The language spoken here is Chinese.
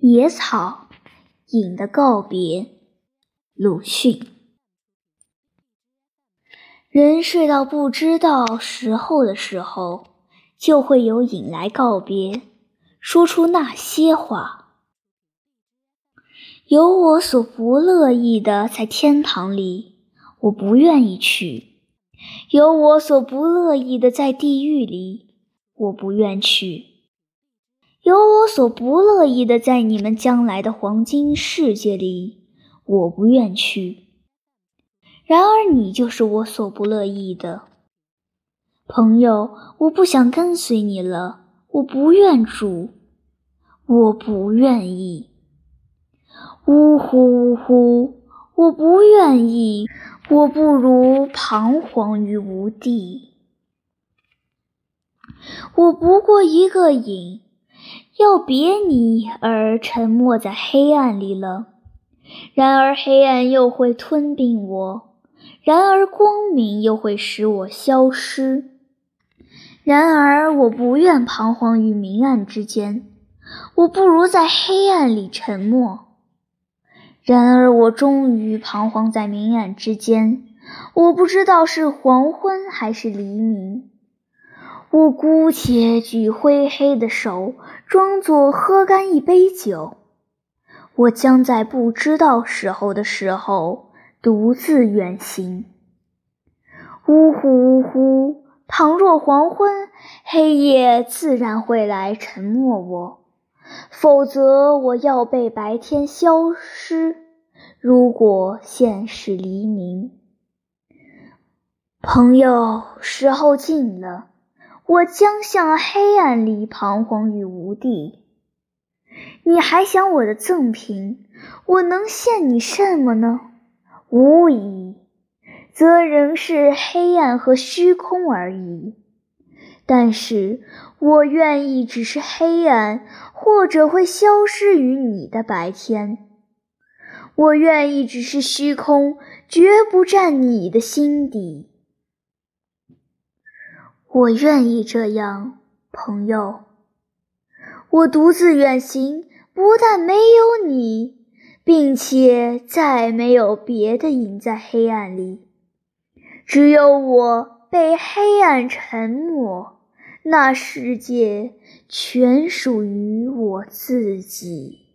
野草，影的告别。鲁迅。人睡到不知道时候的时候，就会有影来告别，说出那些话。有我所不乐意的，在天堂里，我不愿意去；有我所不乐意的，在地狱里，我不愿去。有我所不乐意的，在你们将来的黄金世界里，我不愿去。然而你就是我所不乐意的，朋友。我不想跟随你了，我不愿住，我不愿意。呜呼呜呼，我不愿意，我不如彷徨于无地。我不过一个影。要别你而沉没在黑暗里了，然而黑暗又会吞并我，然而光明又会使我消失。然而我不愿彷徨于明暗之间，我不如在黑暗里沉默。然而我终于彷徨在明暗之间，我不知道是黄昏还是黎明。我姑且举灰黑的手，装作喝干一杯酒。我将在不知道时候的时候独自远行。呜呼呜呼！倘若黄昏，黑夜自然会来沉默我；否则，我要被白天消失。如果现是黎明，朋友，时候近了。我将向黑暗里彷徨于无地。你还想我的赠品？我能献你什么呢？无疑，则仍是黑暗和虚空而已。但是我愿意只是黑暗，或者会消失于你的白天。我愿意只是虚空，绝不占你的心底。我愿意这样，朋友。我独自远行，不但没有你，并且再没有别的影在黑暗里，只有我被黑暗沉没。那世界全属于我自己。